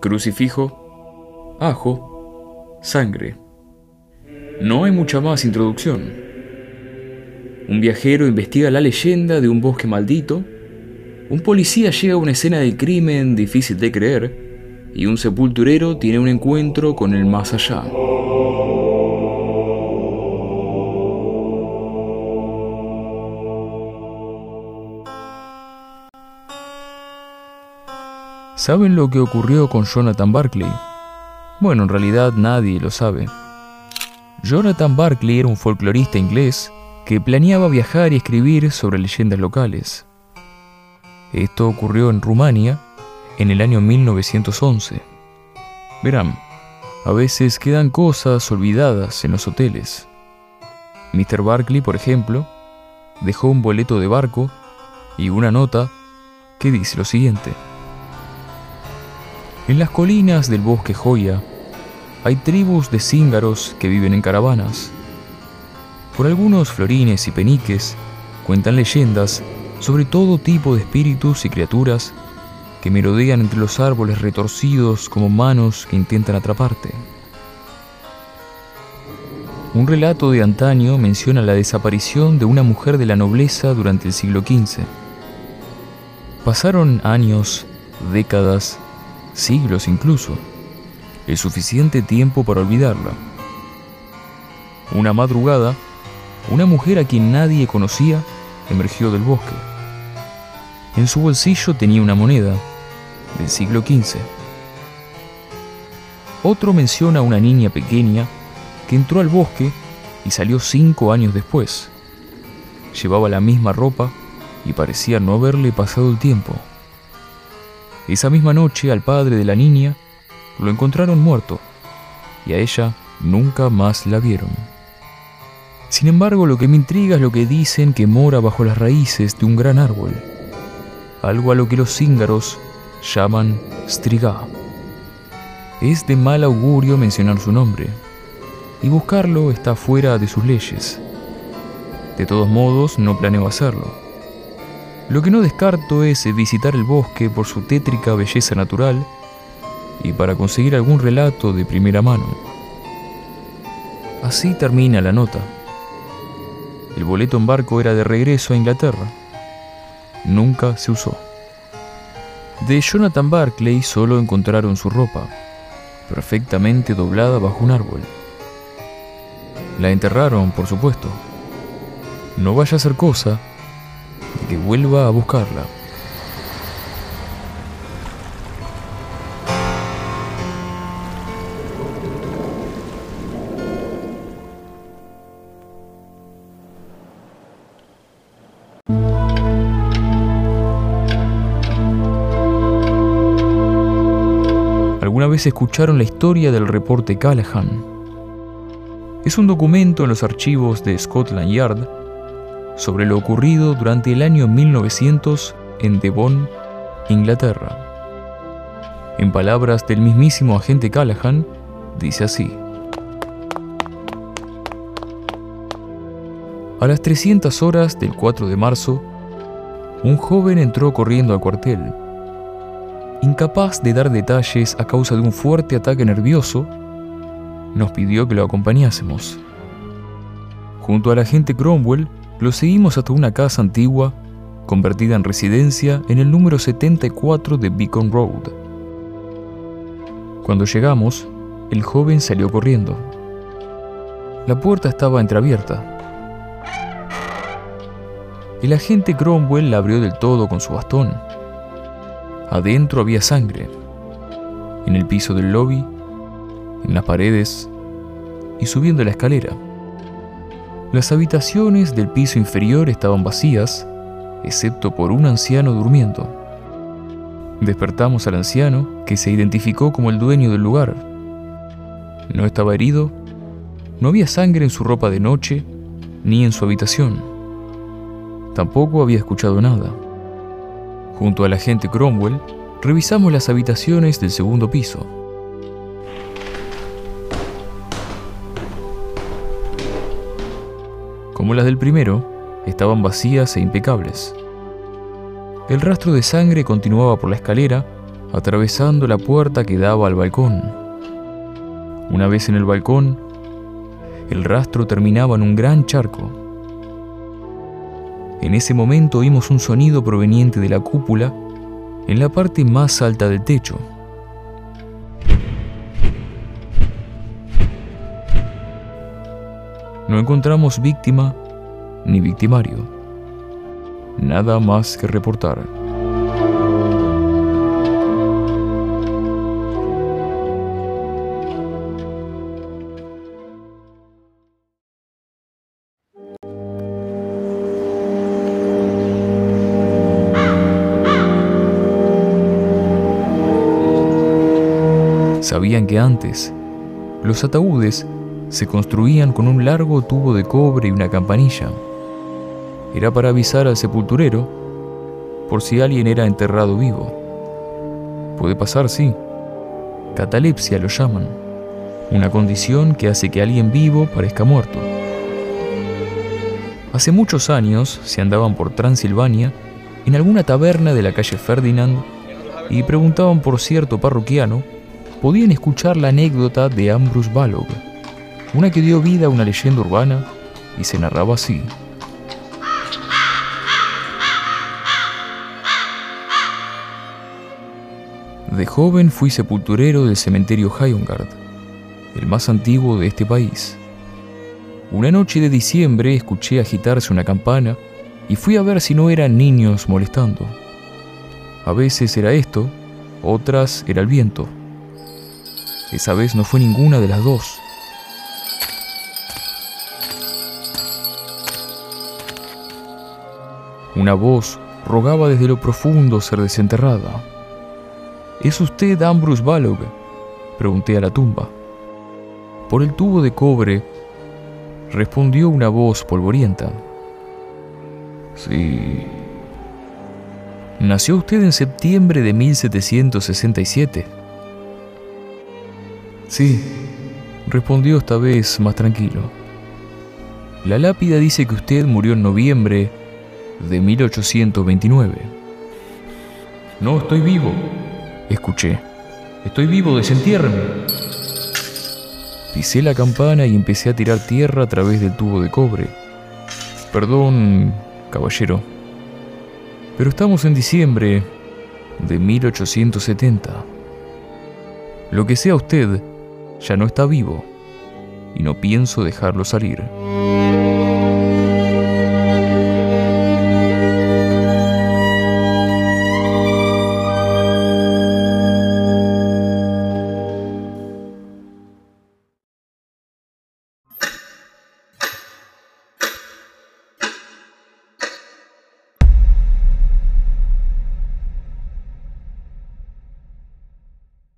crucifijo, ajo, sangre. No hay mucha más introducción. Un viajero investiga la leyenda de un bosque maldito, un policía llega a una escena del crimen difícil de creer, y un sepulturero tiene un encuentro con el más allá. ¿Saben lo que ocurrió con Jonathan Barclay? Bueno, en realidad nadie lo sabe. Jonathan Barclay era un folclorista inglés que planeaba viajar y escribir sobre leyendas locales. Esto ocurrió en Rumania en el año 1911. Verán, a veces quedan cosas olvidadas en los hoteles. Mr. Barclay, por ejemplo, dejó un boleto de barco y una nota que dice lo siguiente. En las colinas del bosque Joya hay tribus de cíngaros que viven en caravanas. Por algunos florines y peniques cuentan leyendas sobre todo tipo de espíritus y criaturas que merodean entre los árboles retorcidos como manos que intentan atraparte. Un relato de antaño menciona la desaparición de una mujer de la nobleza durante el siglo XV. Pasaron años, décadas, siglos incluso, el suficiente tiempo para olvidarla. Una madrugada, una mujer a quien nadie conocía emergió del bosque. En su bolsillo tenía una moneda del siglo XV. Otro menciona a una niña pequeña que entró al bosque y salió cinco años después. Llevaba la misma ropa y parecía no haberle pasado el tiempo. Esa misma noche al padre de la niña lo encontraron muerto y a ella nunca más la vieron. Sin embargo, lo que me intriga es lo que dicen que mora bajo las raíces de un gran árbol, algo a lo que los cíngaros llaman Striga. Es de mal augurio mencionar su nombre, y buscarlo está fuera de sus leyes. De todos modos, no planeo hacerlo lo que no descarto es visitar el bosque por su tétrica belleza natural y para conseguir algún relato de primera mano. Así termina la nota. El boleto en barco era de regreso a Inglaterra. Nunca se usó. De Jonathan Barclay solo encontraron su ropa, perfectamente doblada bajo un árbol. La enterraron, por supuesto. No vaya a ser cosa que vuelva a buscarla. ¿Alguna vez escucharon la historia del reporte Callahan? Es un documento en los archivos de Scotland Yard sobre lo ocurrido durante el año 1900 en Devon, Inglaterra. En palabras del mismísimo agente Callahan, dice así. A las 300 horas del 4 de marzo, un joven entró corriendo al cuartel. Incapaz de dar detalles a causa de un fuerte ataque nervioso, nos pidió que lo acompañásemos. Junto al agente Cromwell, lo seguimos hasta una casa antigua, convertida en residencia en el número 74 de Beacon Road. Cuando llegamos, el joven salió corriendo. La puerta estaba entreabierta. El agente Cromwell la abrió del todo con su bastón. Adentro había sangre. En el piso del lobby, en las paredes y subiendo la escalera. Las habitaciones del piso inferior estaban vacías, excepto por un anciano durmiendo. Despertamos al anciano, que se identificó como el dueño del lugar. No estaba herido, no había sangre en su ropa de noche, ni en su habitación. Tampoco había escuchado nada. Junto al agente Cromwell, revisamos las habitaciones del segundo piso. Como las del primero, estaban vacías e impecables. El rastro de sangre continuaba por la escalera atravesando la puerta que daba al balcón. Una vez en el balcón, el rastro terminaba en un gran charco. En ese momento oímos un sonido proveniente de la cúpula en la parte más alta del techo. No encontramos víctima ni victimario. Nada más que reportar. Sabían que antes los ataúdes se construían con un largo tubo de cobre y una campanilla. Era para avisar al sepulturero por si alguien era enterrado vivo. Puede pasar, sí. Catalepsia lo llaman. Una condición que hace que alguien vivo parezca muerto. Hace muchos años se andaban por Transilvania en alguna taberna de la calle Ferdinand y preguntaban por cierto parroquiano, podían escuchar la anécdota de Ambrose Balog, una que dio vida a una leyenda urbana y se narraba así. De joven fui sepulturero del cementerio Highgard, el más antiguo de este país. Una noche de diciembre escuché agitarse una campana y fui a ver si no eran niños molestando. A veces era esto, otras era el viento. Esa vez no fue ninguna de las dos. Una voz rogaba desde lo profundo ser desenterrada. ¿Es usted Ambrose Balog? Pregunté a la tumba. Por el tubo de cobre respondió una voz polvorienta. Sí. ¿Nació usted en septiembre de 1767? Sí, respondió esta vez más tranquilo. La lápida dice que usted murió en noviembre de 1829. No, estoy vivo, escuché. Estoy vivo, desentiérreme. Pisé la campana y empecé a tirar tierra a través del tubo de cobre. Perdón, caballero, pero estamos en diciembre de 1870. Lo que sea usted ya no está vivo y no pienso dejarlo salir.